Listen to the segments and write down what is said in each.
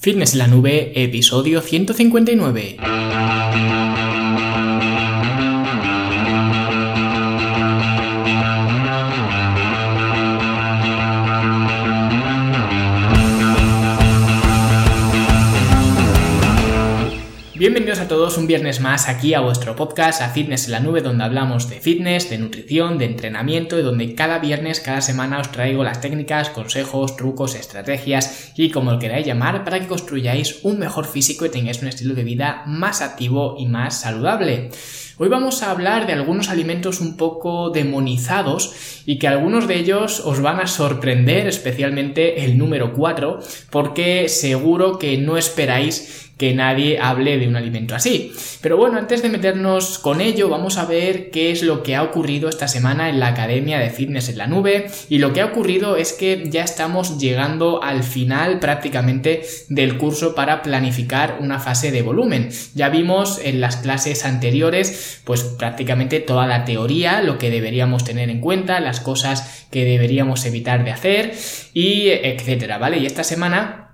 Fitness en la Nube, episodio 159. Bienvenidos a todos un viernes más aquí a vuestro podcast, a Fitness en la Nube, donde hablamos de fitness, de nutrición, de entrenamiento y donde cada viernes, cada semana os traigo las técnicas, consejos, trucos, estrategias y como lo queráis llamar para que construyáis un mejor físico y tengáis un estilo de vida más activo y más saludable. Hoy vamos a hablar de algunos alimentos un poco demonizados y que algunos de ellos os van a sorprender, especialmente el número 4, porque seguro que no esperáis que nadie hable de un alimento así. Pero bueno, antes de meternos con ello, vamos a ver qué es lo que ha ocurrido esta semana en la Academia de Fitness en la Nube. Y lo que ha ocurrido es que ya estamos llegando al final prácticamente del curso para planificar una fase de volumen. Ya vimos en las clases anteriores, pues prácticamente toda la teoría, lo que deberíamos tener en cuenta, las cosas que deberíamos evitar de hacer y etcétera, ¿vale? Y esta semana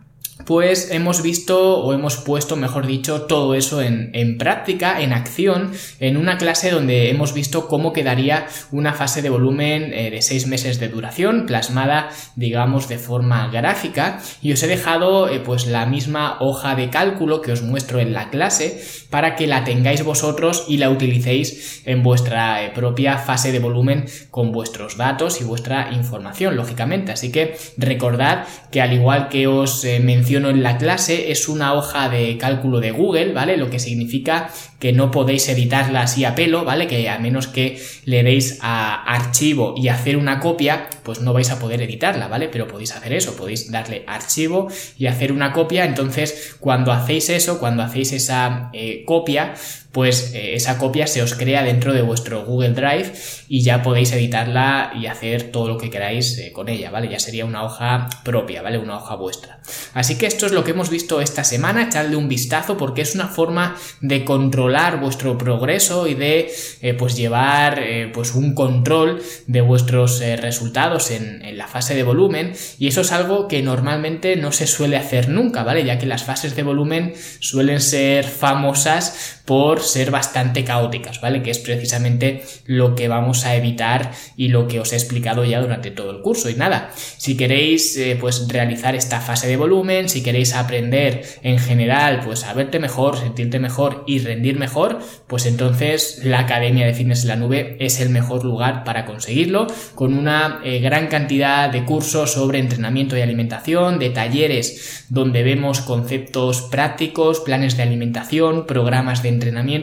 pues hemos visto o hemos puesto, mejor dicho, todo eso en, práctica, en acción, en una clase donde hemos visto cómo quedaría una fase de volumen eh, de seis meses de duración, plasmada, digamos, de forma gráfica, y os he dejado eh, pues la misma hoja de cálculo que os muestro en la clase para que la tengáis vosotros y la utilicéis en vuestra eh, propia fase de volumen con vuestros datos y vuestra información, lógicamente. Así que recordad que al igual que os mencioné en la clase es una hoja de cálculo de Google, ¿vale? Lo que significa que no podéis editarla así a pelo, ¿vale? Que a menos que le deis a archivo y hacer una copia, pues no vais a poder editarla, ¿vale? Pero podéis hacer eso, podéis darle archivo y hacer una copia, entonces cuando hacéis eso, cuando hacéis esa eh, copia, pues eh, esa copia se os crea dentro de vuestro Google Drive y ya podéis editarla y hacer todo lo que queráis eh, con ella, ¿vale? Ya sería una hoja propia, ¿vale? Una hoja vuestra. Así que esto es lo que hemos visto esta semana, echarle un vistazo porque es una forma de controlar vuestro progreso y de eh, pues llevar pues un control de vuestros resultados en, en la fase de volumen y eso es algo que normalmente no se suele hacer nunca, ¿vale? Ya que las fases de volumen suelen ser famosas por ser bastante caóticas, ¿vale? Que es precisamente lo que vamos a evitar y lo que os he explicado ya durante todo el curso. Y nada, si queréis eh, pues realizar esta fase de volumen, si queréis aprender en general pues a verte mejor, sentirte mejor y rendir mejor, pues entonces la Academia de Fitness en la Nube es el mejor lugar para conseguirlo, con una eh, gran cantidad de cursos sobre entrenamiento y alimentación, de talleres donde vemos conceptos prácticos, planes de alimentación, programas de entrenamiento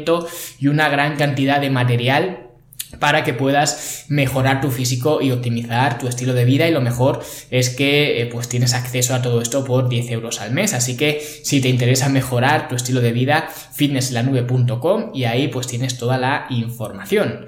y una gran cantidad de material para que puedas mejorar tu físico y optimizar tu estilo de vida. Y lo mejor es que eh, pues tienes acceso a todo esto por 10 euros al mes. Así que si te interesa mejorar tu estilo de vida fitnesslanube.com y ahí pues tienes toda la información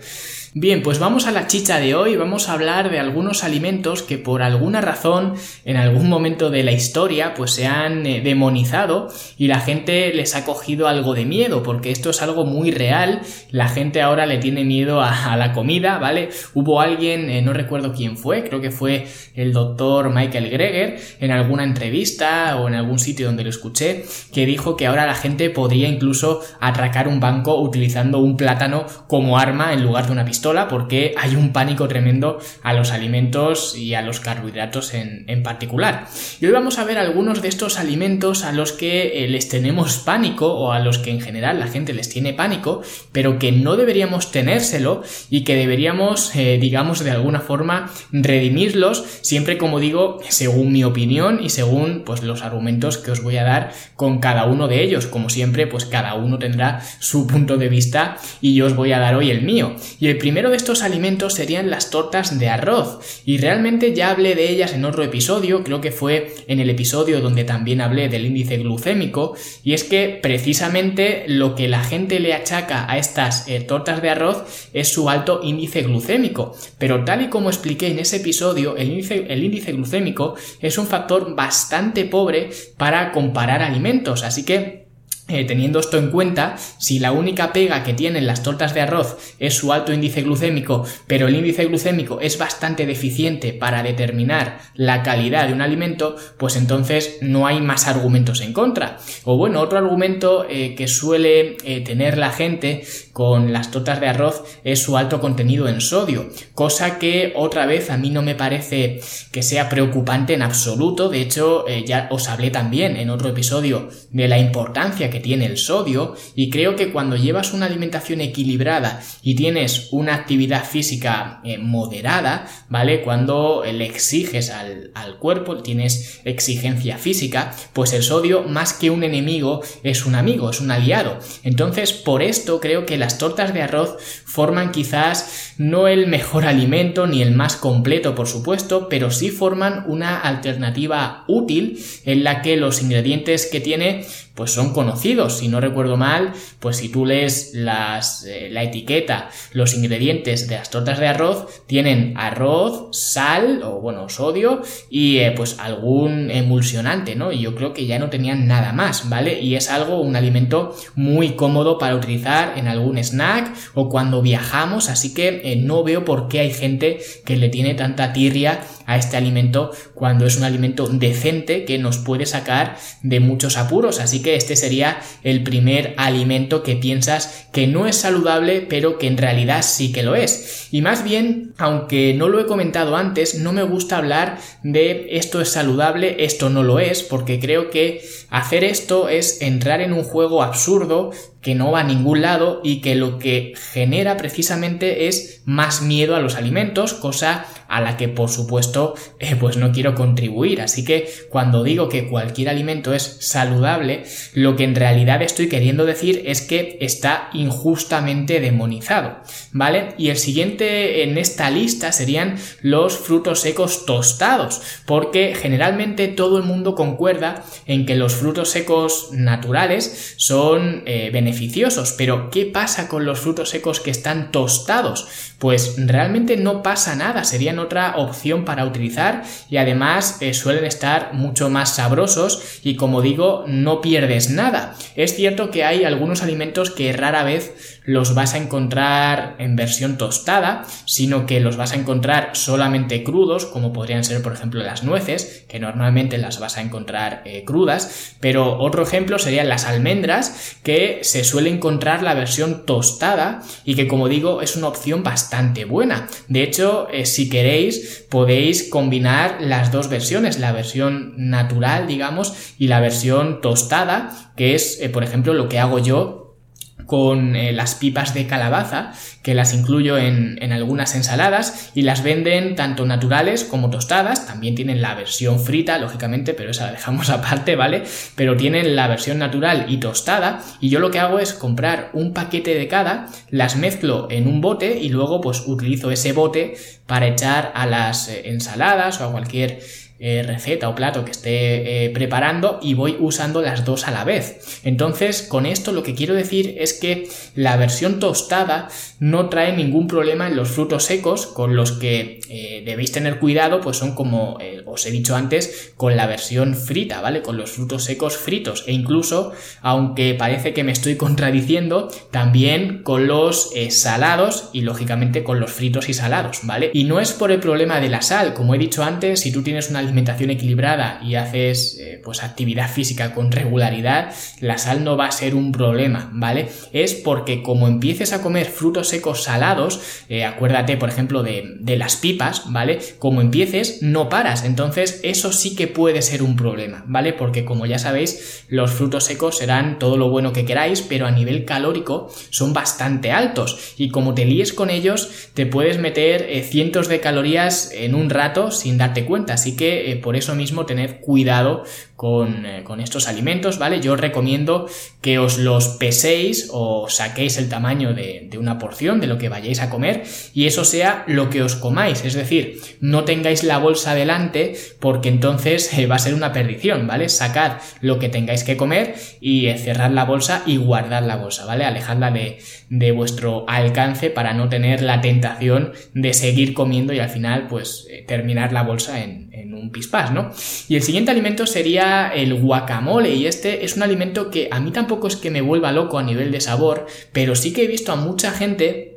Bien, pues vamos a la chicha de hoy, vamos a hablar de algunos alimentos que por alguna razón en algún momento de la historia pues se han eh, demonizado y la gente les ha cogido algo de miedo porque esto es algo muy real, la gente ahora le tiene miedo a, la comida, ¿vale? Hubo alguien, eh, no recuerdo quién fue, creo que fue el doctor Michael Greger en alguna entrevista o en algún sitio donde lo escuché que dijo que ahora la gente podría incluso atracar un banco utilizando un plátano como arma en lugar de una pistola porque hay un pánico tremendo a los alimentos y a los carbohidratos en, particular. Y hoy vamos a ver algunos de estos alimentos a los que eh, les tenemos pánico o a los que en general la gente les tiene pánico, pero que no deberíamos tenérselo y que deberíamos, eh, digamos, de alguna forma redimirlos, siempre como digo, según mi opinión y según pues los argumentos que os voy a dar con cada uno de ellos. Como siempre, pues cada uno tendrá su punto de vista y yo os voy a dar hoy el mío. Y el primero de estos alimentos serían las tortas de arroz, y realmente ya hablé de ellas en otro episodio, creo que fue en el episodio donde también hablé del índice glucémico, y es que precisamente lo que la gente le achaca a estas eh, tortas de arroz es su alto índice glucémico, pero tal y como expliqué en ese episodio, el índice, el índice glucémico es un factor bastante pobre para comparar alimentos, así que eh, teniendo esto en cuenta, si la única pega que tienen las tortas de arroz es su alto índice glucémico, pero el índice glucémico es bastante deficiente para determinar la calidad de un alimento, pues entonces no hay más argumentos en contra. O bueno, otro argumento eh, que suele eh, tener la gente con las tortas de arroz es su alto contenido en sodio, cosa que otra vez a mí no me parece que sea preocupante en absoluto, de hecho ya os hablé también en otro episodio de la importancia que tiene el sodio y creo que cuando llevas una alimentación equilibrada y tienes una actividad física eh, moderada, ¿vale? Cuando le exiges al, al cuerpo, tienes exigencia física, pues el sodio más que un enemigo es un amigo, es un aliado. Entonces, por esto creo que las tortas de arroz forman quizás no el mejor alimento ni el más completo, por supuesto, pero sí forman una alternativa útil en la que los ingredientes que tiene pues son conocidos. Si no recuerdo mal, pues si tú lees eh, la etiqueta, los ingredientes de las tortas de arroz, tienen arroz, sal o bueno, sodio y eh, pues algún emulsionante, ¿no? Y yo creo que ya no tenían nada más, ¿vale? Y es algo, un alimento muy cómodo para utilizar en algún snack o cuando viajamos, así que eh, no veo por qué hay gente que le tiene tanta tirria a este alimento cuando es un alimento decente que nos puede sacar de muchos apuros. Así que este sería el primer alimento que piensas que no es saludable, pero que en realidad sí que lo es. Y más bien, aunque no lo he comentado antes, no me gusta hablar de esto es saludable, esto no lo es, porque creo que hacer esto es entrar en un juego absurdo que no va a ningún lado y que lo que genera precisamente es más miedo a los alimentos, cosa a la que por supuesto eh, pues no quiero contribuir. Así que cuando digo que cualquier alimento es saludable, lo que en realidad estoy queriendo decir es que está injustamente demonizado, ¿vale? Y el siguiente en esta lista serían los frutos secos tostados, porque generalmente todo el mundo concuerda en que los frutos secos naturales son eh, beneficiosos, pero ¿qué pasa con los frutos secos que están tostados? Pues realmente no pasa nada, serían otra opción para utilizar y además eh, suelen estar mucho más sabrosos y como digo, no pierdes nada. Es cierto que hay algunos alimentos que rara vez los vas a encontrar en versión tostada, sino que los vas a encontrar solamente crudos, como podrían ser por ejemplo las nueces, que normalmente las vas a encontrar eh, crudas, pero otro ejemplo serían las almendras, que se suele encontrar la versión tostada y que como digo es una opción bastante buena. De hecho, eh, si queréis, podéis combinar las dos versiones, la versión natural, digamos, y la versión tostada, que es, eh, por ejemplo, lo que hago yo con eh, las pipas de calabaza, que las incluyo en, en, algunas ensaladas y las venden tanto naturales como tostadas. También tienen la versión frita, lógicamente, pero esa la dejamos aparte, ¿vale? Pero tienen la versión natural y tostada. Y yo lo que hago es comprar un paquete de cada, las mezclo en un bote y luego pues utilizo ese bote para echar a las eh, ensaladas o a cualquier eh, receta o plato que esté eh, preparando y voy usando las dos a la vez. Entonces, con esto lo que quiero decir es que la versión tostada no trae ningún problema en los frutos secos, con los que eh, debéis tener cuidado, pues son como os he dicho antes, con la versión frita, ¿vale? Con los frutos secos fritos e incluso, aunque parece que me estoy contradiciendo, también con los salados y lógicamente con los fritos y salados, ¿vale? Y no es por el problema de la sal, como he dicho antes, si tú tienes una alimentación equilibrada y haces eh, pues actividad física con regularidad, la sal no va a ser un problema, ¿vale? Es porque como empieces a comer frutos secos salados, eh, acuérdate por ejemplo de, de las pipas, ¿vale? Como empieces no paras, entonces eso sí que puede ser un problema, ¿vale? Porque como ya sabéis, los frutos secos serán todo lo bueno que queráis, pero a nivel calórico son bastante altos y como te líes con ellos, te puedes meter eh, cientos de calorías en un rato sin darte cuenta, así que eh, por eso mismo tened cuidado eh, con, estos alimentos, ¿vale? Yo os recomiendo que os los peséis o saquéis el tamaño de, una porción de lo que vayáis a comer y eso sea lo que os comáis, es decir, no tengáis la bolsa delante porque entonces eh, va a ser una perdición, ¿vale? Sacad lo que tengáis que comer y cerrar la bolsa y guardar la bolsa, ¿vale? Alejadla de, de vuestro alcance para no tener la tentación de seguir comiendo y al final pues terminar la bolsa en, en un pispás, ¿no? Y el siguiente alimento sería el guacamole y este es un alimento que a mí tampoco es que me vuelva loco a nivel de sabor, pero sí que he visto a mucha gente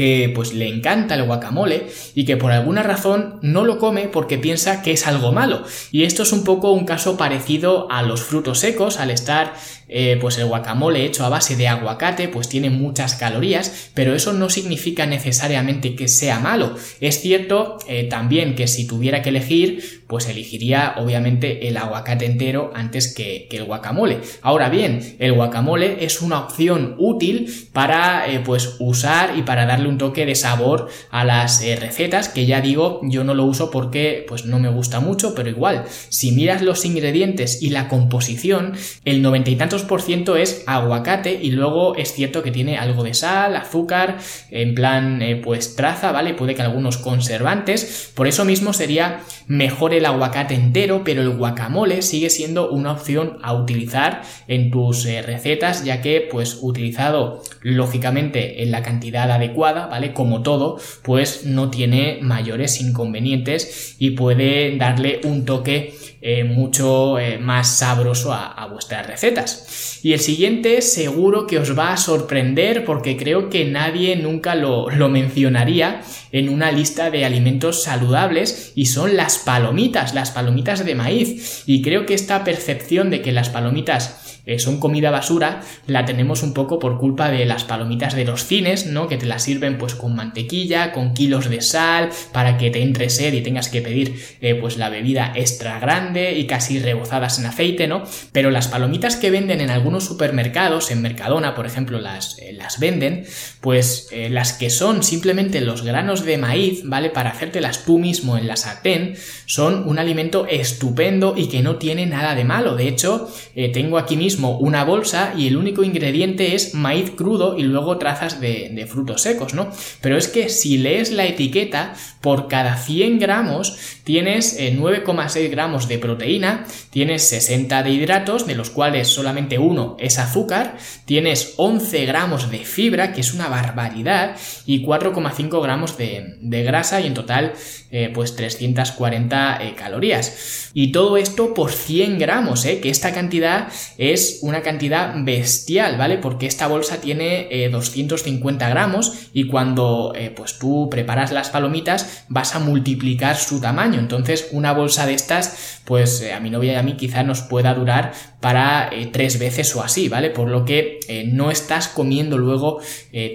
que pues le encanta el guacamole y que por alguna razón no lo come porque piensa que es algo malo. Y esto es un poco un caso parecido a los frutos secos, al estar eh, pues el guacamole hecho a base de aguacate pues tiene muchas calorías, pero eso no significa necesariamente que sea malo. Es cierto eh, también que si tuviera que elegir, pues elegiría obviamente el aguacate entero antes que, el guacamole. Ahora bien, el guacamole es una opción útil para eh, pues usar y para darle un toque de sabor a las recetas que ya digo yo no lo uso porque pues no me gusta mucho, pero igual si miras los ingredientes y la composición, el noventa y tantos por ciento es aguacate y luego es cierto que tiene algo de sal, azúcar, en plan eh, pues traza, ¿vale? Puede que algunos conservantes, por eso mismo sería mejor el aguacate entero, pero el guacamole sigue siendo una opción a utilizar en tus eh, recetas, ya que pues utilizado lógicamente en la cantidad adecuada, ¿vale? Como todo, pues no tiene mayores inconvenientes y puede darle un toque eh, mucho eh, más sabroso a, vuestras recetas. Y el siguiente seguro que os va a sorprender porque creo que nadie nunca lo, lo mencionaría en una lista de alimentos saludables y son las palomitas, las palomitas de maíz. Y creo que esta percepción de que las palomitas eh, son comida basura, la tenemos un poco por culpa de las palomitas de los cines, ¿no? Que te las sirven pues con mantequilla, con kilos de sal, para que te entre sed y tengas que pedir eh, pues la bebida extra grande y casi rebozadas en aceite, ¿no? Pero las palomitas que venden en algunos supermercados, en Mercadona, por ejemplo, las, eh, las venden, pues las que son simplemente los granos de maíz, ¿vale? Para hacértelas tú mismo en la sartén, son un alimento estupendo y que no tiene nada de malo. De hecho, tengo aquí mismo una bolsa y el único ingrediente es maíz crudo y luego trazas de, frutos secos, ¿no? Pero es que si lees la etiqueta, por cada 100 gramos tienes 9,6 eh, gramos de proteína, tienes 60 de hidratos, de los cuales solamente uno es azúcar, tienes 11 gramos de fibra, que es una barbaridad, y 4,5 gramos de, grasa y en total eh, pues 340 eh, calorías. Y todo esto por 100 gramos, que esta cantidad es una cantidad bestial, ¿vale? Porque esta bolsa tiene 250 eh, gramos y cuando eh, pues tú preparas las palomitas vas a multiplicar su tamaño. Entonces una bolsa de estas, pues eh, a mi novia y a mí quizá nos pueda durar para tres veces o así, ¿vale? Por lo que no estás comiendo luego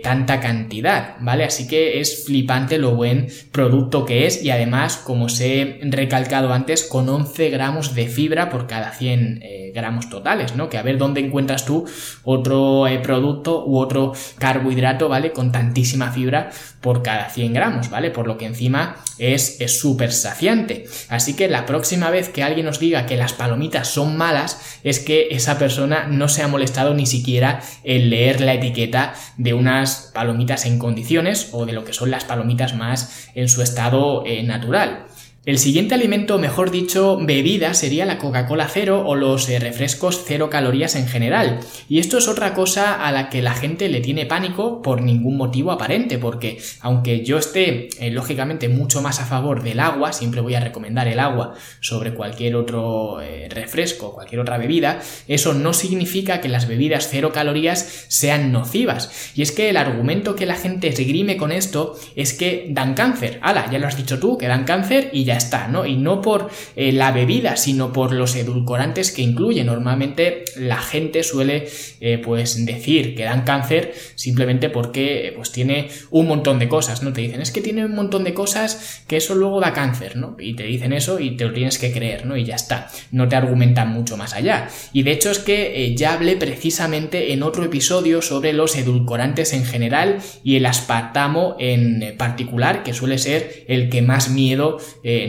tanta cantidad, ¿vale? Así que es flipante lo buen producto que es y además, como os he recalcado antes, con 11 gramos de fibra por cada 100 gramos totales, ¿no? Que a ver dónde encuentras tú otro eh, producto u otro carbohidrato, ¿vale? Con tantísima fibra por cada 100 gramos, ¿vale? Por lo que encima es súper saciante. Así que la próxima vez que alguien os diga que las palomitas son malas, es que esa persona no se ha molestado ni siquiera en leer la etiqueta de unas palomitas en condiciones o de lo que son las palomitas más en su estado eh, natural. El siguiente alimento, mejor dicho, bebida, sería la Coca-Cola cero o los eh, refrescos cero calorías en general. Y esto es otra cosa a la que la gente le tiene pánico por ningún motivo aparente, porque aunque yo esté eh, lógicamente mucho más a favor del agua, siempre voy a recomendar el agua sobre cualquier otro eh, refresco, cualquier otra bebida, eso no significa que las bebidas cero calorías sean nocivas. Y es que el argumento que la gente esgrime con esto es que dan cáncer. Ala, ya lo has dicho tú, que dan cáncer y ya está, ¿no? Y no por eh, la bebida, sino por los edulcorantes que incluye. Normalmente la gente suele, eh, pues, decir que dan cáncer simplemente porque, pues, tiene un montón de cosas, ¿no? Te dicen, es que tiene un montón de cosas que eso luego da cáncer, ¿no? Y te dicen eso y te lo tienes que creer, ¿no? Y ya está. No te argumentan mucho más allá. Y de hecho es que eh, ya hablé precisamente en otro episodio sobre los edulcorantes en general y el aspartamo en particular, que suele ser el que más miedo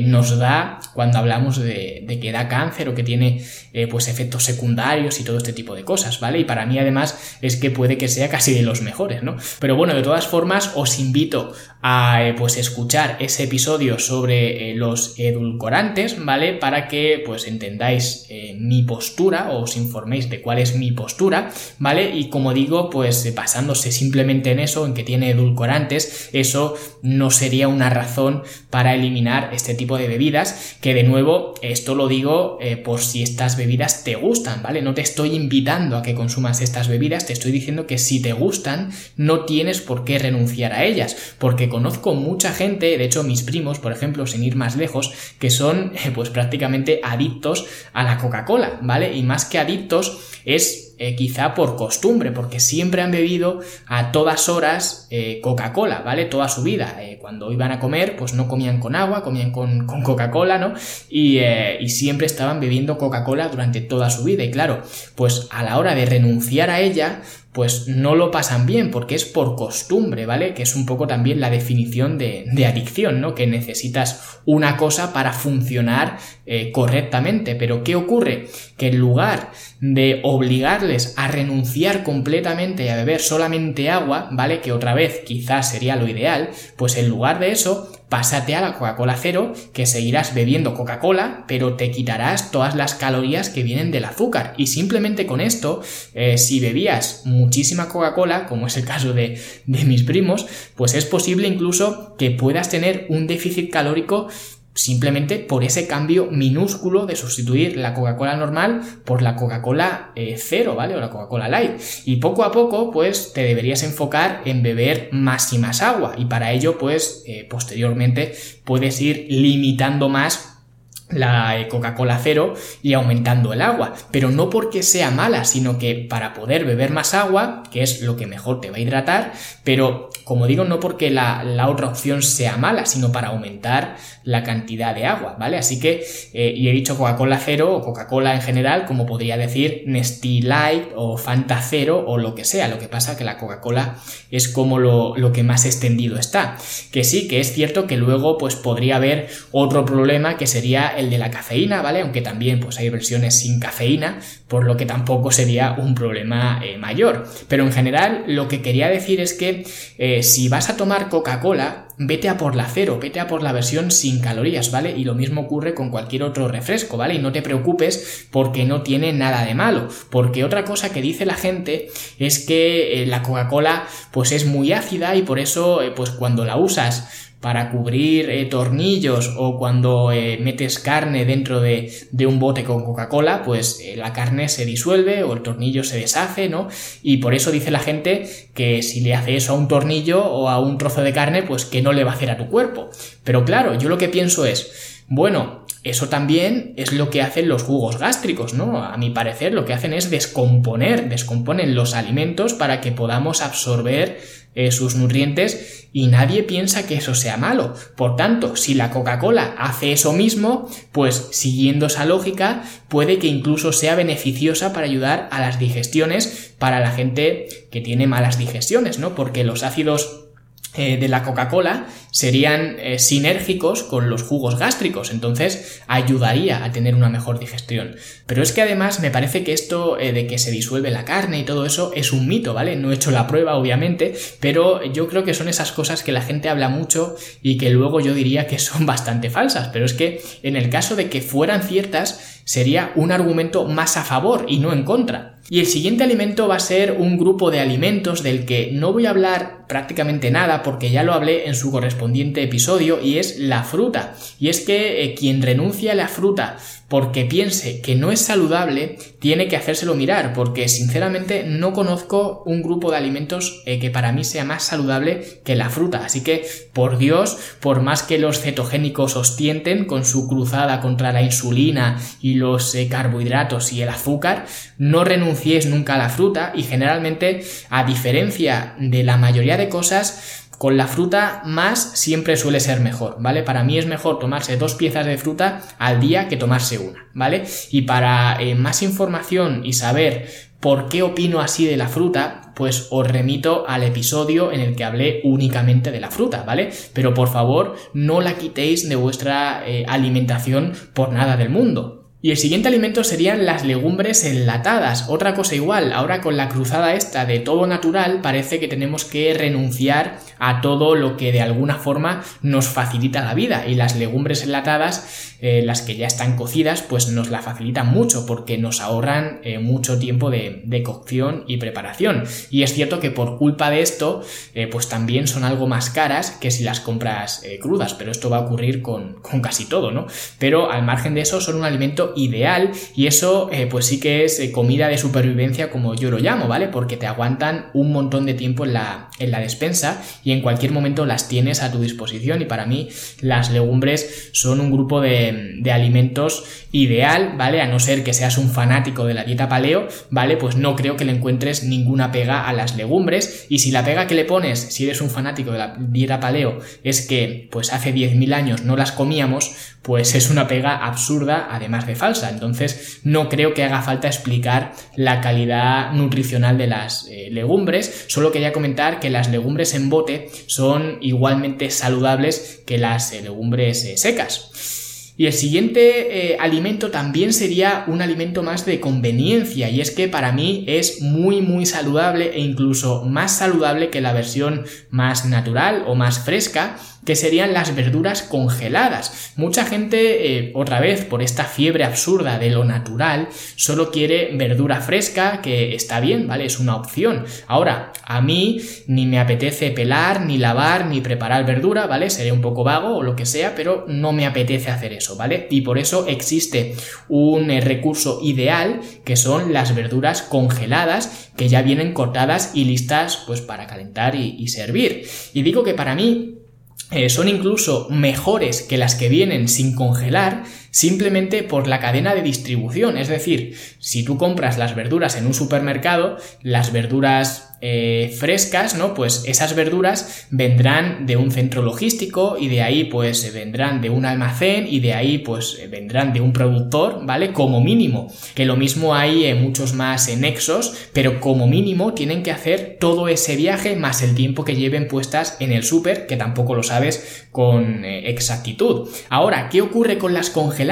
nos da cuando hablamos de, que da cáncer o que tiene eh, pues efectos secundarios y todo este tipo de cosas, ¿vale? Y para mí además es que puede que sea casi de los mejores, ¿no? Pero bueno, de todas formas os invito a eh, pues escuchar ese episodio sobre eh, los edulcorantes, ¿vale? Para que pues entendáis mi postura o os informéis de cuál es mi postura, ¿vale? Y como digo, pues basándose simplemente en eso, en que tiene edulcorantes, eso no sería una razón para eliminar este tipo de bebidas, que de nuevo, esto lo digo eh, por si estas bebidas te gustan, ¿vale? No te estoy invitando a que consumas estas bebidas, te estoy diciendo que si te gustan, no tienes por qué renunciar a ellas, porque conozco mucha gente, de hecho mis primos, por ejemplo, sin ir más lejos, que son pues prácticamente adictos a la Coca-Cola, ¿vale? Y más que adictos es eh, quizá por costumbre, porque siempre han bebido a todas horas eh, Coca-Cola, ¿vale? Toda su vida. Eh, cuando iban a comer, pues no comían con agua, comían con, Coca-Cola, ¿no? Y, y siempre estaban bebiendo Coca-Cola durante toda su vida. Y claro, pues a la hora de renunciar a ella, pues no lo pasan bien porque es por costumbre, ¿vale? Que es un poco también la definición de, adicción, ¿no? Que necesitas una cosa para funcionar eh, correctamente. Pero ¿qué ocurre? Que en lugar de obligarles a renunciar completamente a beber solamente agua, ¿vale? Que otra vez quizás sería lo ideal, pues en lugar de eso, pásate a la Coca-Cola cero, que seguirás bebiendo Coca-Cola, pero te quitarás todas las calorías que vienen del azúcar. Y simplemente con esto, eh, si bebías muchísima Coca-Cola, como es el caso de, de mis primos, pues es posible incluso que puedas tener un déficit calórico simplemente por ese cambio minúsculo de sustituir la Coca-Cola normal por la Coca-Cola eh, cero, ¿vale? O la Coca-Cola light. Y poco a poco, pues te deberías enfocar en beber más y más agua. Y para ello, pues eh, posteriormente puedes ir limitando más la Coca-Cola cero y aumentando el agua, pero no porque sea mala, sino que para poder beber más agua, que es lo que mejor te va a hidratar, pero como digo, no porque la, otra opción sea mala, sino para aumentar la cantidad de agua, ¿vale? Así que, eh, y he dicho Coca-Cola cero o Coca-Cola en general, como podría decir Nestea Light o Fanta cero o lo que sea, lo que pasa que la Coca-Cola es como lo, lo que más extendido está, que sí, que es cierto que luego pues podría haber otro problema que sería el de la cafeína, ¿vale? Aunque también pues hay versiones sin cafeína, por lo que tampoco sería un problema eh, mayor. Pero en general lo que quería decir es que eh, si vas a tomar Coca-Cola, vete a por la cero, vete a por la versión sin calorías, ¿vale? Y lo mismo ocurre con cualquier otro refresco, ¿vale? Y no te preocupes porque no tiene nada de malo, porque otra cosa que dice la gente es que eh, la Coca-Cola pues es muy ácida y por eso pues cuando la usas para cubrir eh, tornillos o cuando eh, metes carne dentro de, un bote con Coca-Cola, pues eh, la carne se disuelve o el tornillo se deshace, ¿no? Y por eso dice la gente que si le hace eso a un tornillo o a un trozo de carne, pues que no le va a hacer a tu cuerpo. Pero claro, yo lo que pienso es, bueno, eso también es lo que hacen los jugos gástricos, ¿no? A mi parecer lo que hacen es descomponer, descomponen los alimentos para que podamos absorber eh, sus nutrientes y nadie piensa que eso sea malo. Por tanto, si la Coca-Cola hace eso mismo, pues siguiendo esa lógica, puede que incluso sea beneficiosa para ayudar a las digestiones para la gente que tiene malas digestiones, ¿no? Porque los ácidos eh, de la Coca-Cola serían eh, sinérgicos con los jugos gástricos, entonces ayudaría a tener una mejor digestión. Pero es que además me parece que esto eh, de que se disuelve la carne y todo eso es un mito, ¿vale? No he hecho la prueba, obviamente, pero yo creo que son esas cosas que la gente habla mucho y que luego yo diría que son bastante falsas, pero es que en el caso de que fueran ciertas, sería un argumento más a favor y no en contra. Y el siguiente alimento va a ser un grupo de alimentos del que no voy a hablar prácticamente nada porque ya lo hablé en su correspondiente episodio y es la fruta. Y es que eh, quien renuncia a la fruta porque piense que no es saludable, tiene que hacérselo mirar, porque sinceramente no conozco un grupo de alimentos eh, que para mí sea más saludable que la fruta. Así que, por Dios, por más que los cetogénicos os tienten con su cruzada contra la insulina y los eh, carbohidratos y el azúcar, no renuncies nunca a la fruta y generalmente, a diferencia de la mayoría de cosas, con la fruta más siempre suele ser mejor, ¿vale? Para mí es mejor tomarse dos piezas de fruta al día que tomarse una, ¿vale? Y para eh, más información y saber por qué opino así de la fruta, pues os remito al episodio en el que hablé únicamente de la fruta, ¿vale? Pero por favor, no la quitéis de vuestra eh, alimentación por nada del mundo. Y el siguiente alimento serían las legumbres enlatadas. Otra cosa igual, ahora con la cruzada esta de todo natural, parece que tenemos que renunciar a todo lo que de alguna forma nos facilita la vida. Y las legumbres enlatadas, eh, las que ya están cocidas, pues nos la facilitan mucho porque nos ahorran eh, mucho tiempo de, cocción y preparación. Y es cierto que por culpa de esto, eh, pues también son algo más caras que si las compras crudas. Pero esto va a ocurrir con, con casi todo, ¿no? Pero al margen de eso, son un alimento ideal y eso eh, pues sí que es eh, comida de supervivencia como yo lo llamo, ¿vale? Porque te aguantan un montón de tiempo en la, en la despensa y en cualquier momento las tienes a tu disposición y para mí las legumbres son un grupo de, de alimentos ideal, ¿vale? A no ser que seas un fanático de la dieta paleo, ¿vale? Pues no creo que le encuentres ninguna pega a las legumbres y si la pega que le pones, si eres un fanático de la dieta paleo, es que pues hace 10.000 años no las comíamos, pues es una pega absurda además de falsa. Entonces no creo que haga falta explicar la calidad nutricional de las eh, legumbres, solo quería comentar que las legumbres en bote son igualmente saludables que las eh, legumbres eh, secas. Y el siguiente alimento también sería un alimento más de conveniencia y es que para mí es muy muy saludable e incluso más saludable que la versión más natural o más fresca que serían las verduras congeladas. Mucha gente, eh, otra vez, por esta fiebre absurda de lo natural, solo quiere verdura fresca, que está bien, ¿vale? Es una opción. Ahora, a mí ni me apetece pelar, ni lavar, ni preparar verdura, ¿vale? Seré un poco vago o lo que sea, pero no me apetece hacer eso, ¿vale? Y por eso existe un eh, recurso ideal que son las verduras congeladas que ya vienen cortadas y listas pues para calentar y, y servir. Y digo que para mí eh, son incluso mejores que las que vienen sin congelar simplemente por la cadena de distribución. Es decir, si tú compras las verduras en un supermercado, las verduras eh, frescas, ¿no? Pues esas verduras vendrán de un centro logístico y de ahí pues vendrán de un almacén y de ahí pues vendrán de un productor, ¿vale? Como mínimo. Que lo mismo hay en muchos más nexos, pero como mínimo tienen que hacer todo ese viaje más el tiempo que lleven puestas en el súper, que tampoco lo sabes con eh, exactitud. Ahora, ¿qué ocurre con las congeladas?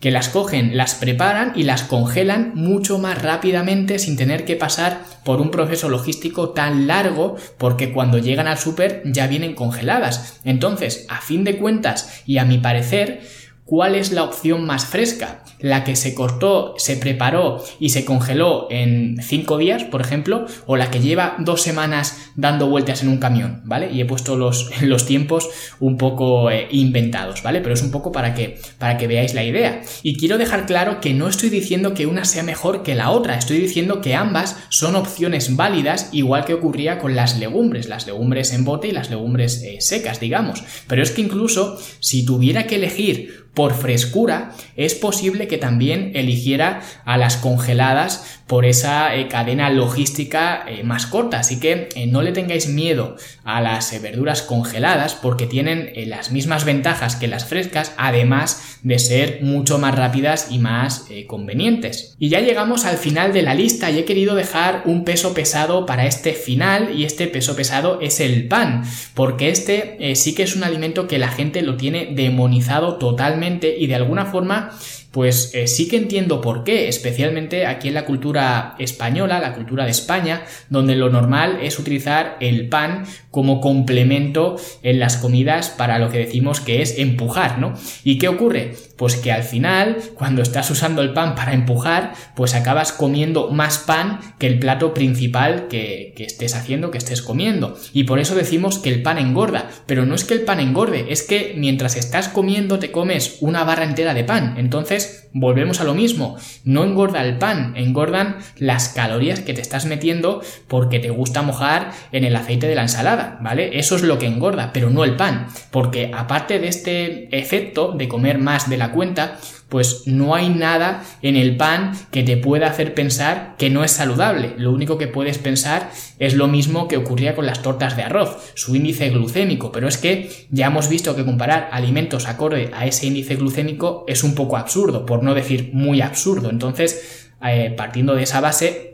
Que las cogen, las preparan y las congelan mucho más rápidamente sin tener que pasar por un proceso logístico tan largo porque cuando llegan al súper ya vienen congeladas. Entonces, a fin de cuentas y a mi parecer, ¿cuál es la opción más fresca? la que se cortó, se preparó y se congeló en cinco días, por ejemplo, o la que lleva dos semanas dando vueltas en un camión, ¿vale? Y he puesto los, los tiempos un poco eh, inventados, ¿vale? Pero es un poco para que, para que veáis la idea. Y quiero dejar claro que no estoy diciendo que una sea mejor que la otra, estoy diciendo que ambas son opciones válidas, igual que ocurría con las legumbres, las legumbres en bote y las legumbres eh, secas, digamos. Pero es que incluso si tuviera que elegir por frescura, es posible que también eligiera a las congeladas por esa eh, cadena logística eh, más corta. Así que eh, no le tengáis miedo a las verduras congeladas porque tienen las mismas ventajas que las frescas, además de ser mucho más rápidas y más convenientes. Y ya llegamos al final de la lista y he querido dejar un peso pesado para este final y este peso pesado es el pan, porque este sí que es un alimento que la gente lo tiene demonizado totalmente y de alguna forma pues eh, sí que entiendo por qué, especialmente aquí en la cultura española, la cultura de España, donde lo normal es utilizar el pan como complemento en las comidas para lo que decimos que es empujar, ¿no? ¿Y qué ocurre? Pues que al final, cuando estás usando el pan para empujar, pues acabas comiendo más pan que el plato principal que, que estés haciendo, que estés comiendo. Y por eso decimos que el pan engorda, pero no es que el pan engorde, es que mientras estás comiendo te comes una barra entera de pan. Entonces, volvemos a lo mismo. No engorda el pan, engordan las calorías que te estás metiendo porque te gusta mojar en el aceite de la ensalada, ¿vale? Eso es lo que engorda, pero no el pan. Porque aparte de este efecto de comer más de la cuenta, pues no hay nada en el pan que te pueda hacer pensar que no es saludable. Lo único que puedes pensar es lo mismo que ocurría con las tortas de arroz, su índice glucémico, pero es que ya hemos visto que comparar alimentos acorde a ese índice glucémico es un poco absurdo, por no decir muy absurdo. Entonces, eh, partiendo de esa base,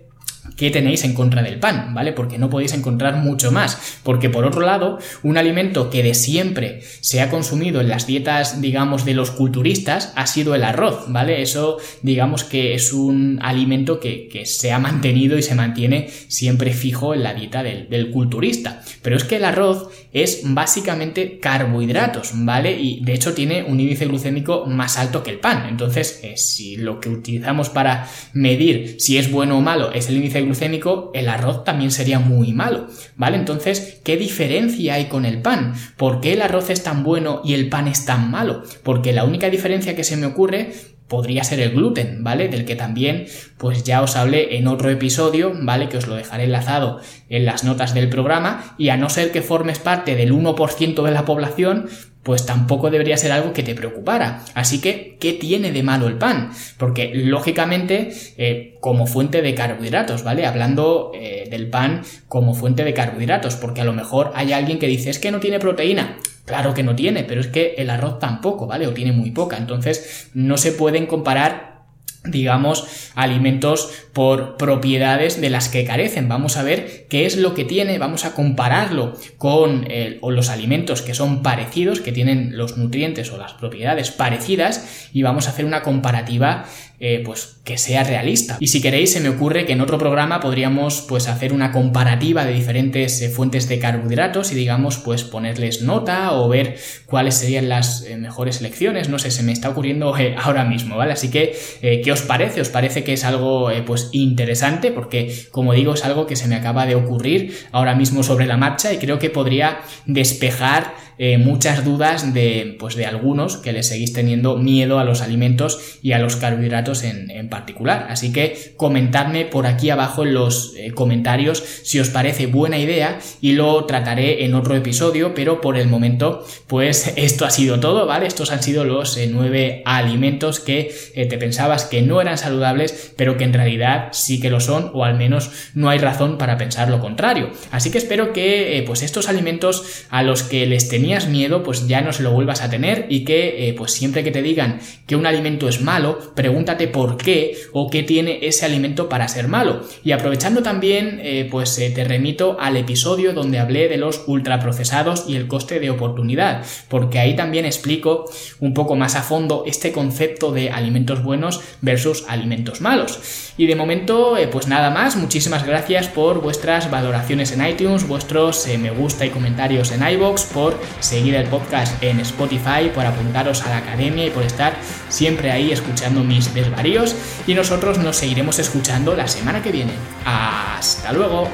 qué tenéis en contra del pan, ¿vale? Porque no podéis encontrar mucho más. Porque por otro lado, un alimento que de siempre se ha consumido en las dietas, digamos, de los culturistas ha sido el arroz, ¿vale? Eso, digamos que es un alimento que, se ha mantenido y se mantiene siempre fijo en la dieta del, del culturista. Pero es que el arroz es básicamente carbohidratos, ¿vale? Y de hecho tiene un índice glucémico más alto que el pan. Entonces, eh, si lo que utilizamos para medir si es bueno o malo es el índice glucémico, el arroz también sería muy malo, ¿vale? Entonces, ¿qué diferencia hay con el pan? ¿Por qué el arroz es tan bueno y el pan es tan malo? Porque la única diferencia que se me ocurre podría ser el gluten, ¿vale? Del que también pues ya os hablé en otro episodio, ¿vale? Que os lo dejaré enlazado en las notas del programa y a no ser que formes parte del 1% de la población, pues tampoco debería ser algo que te preocupara. Así que, ¿qué tiene de malo el pan? Porque lógicamente, eh, como fuente de carbohidratos, ¿vale? Hablando eh, del pan como fuente de carbohidratos, porque a lo mejor hay alguien que dice es que no tiene proteína. Claro que no tiene, pero es que el arroz tampoco, ¿vale? O tiene muy poca. Entonces, no se pueden comparar digamos, alimentos por propiedades de las que carecen. Vamos a ver qué es lo que tiene, vamos a compararlo con los alimentos que son parecidos, que tienen los nutrientes o las propiedades parecidas, y vamos a hacer una comparativa eh, pues que sea realista. Y si queréis, se me ocurre que en otro programa podríamos pues hacer una comparativa de diferentes eh, fuentes de carbohidratos y digamos pues ponerles nota o ver cuáles serían las eh, mejores elecciones. No sé, se me está ocurriendo ahora mismo, ¿vale? Así que, ¿qué os parece? ¿Os parece que es algo pues interesante? Porque, como digo, es algo que se me acaba de ocurrir ahora mismo sobre la marcha y creo que podría despejar muchas dudas de, pues, de algunos que les seguís teniendo miedo a los alimentos y a los carbohidratos en, particular. Así que comentadme por aquí abajo en los eh, comentarios si os parece buena idea y lo trataré en otro episodio, pero por el momento pues esto ha sido todo, ¿vale? Estos han sido los eh, nueve alimentos que eh, te pensabas que no eran saludables, pero que en realidad sí que lo son o al menos no hay razón para pensar lo contrario. Así que espero que pues estos alimentos a los que les tenías miedo pues ya no se lo vuelvas a tener y que pues siempre que te digan que un alimento es malo, pregúntate por qué o qué tiene ese alimento para ser malo. Y aprovechando también, eh, pues eh, te remito al episodio donde hablé de los ultraprocesados y el coste de oportunidad, porque ahí también explico un poco más a fondo este concepto de alimentos buenos versus alimentos malos. Y de momento, eh, pues nada más, muchísimas gracias por vuestras valoraciones en iTunes, vuestros me gusta y comentarios en iBox, por seguir el podcast en Spotify, por apuntaros a la academia y por estar siempre ahí escuchando mis desvaríos y nosotros nos seguiremos escuchando la semana que viene. Hasta luego.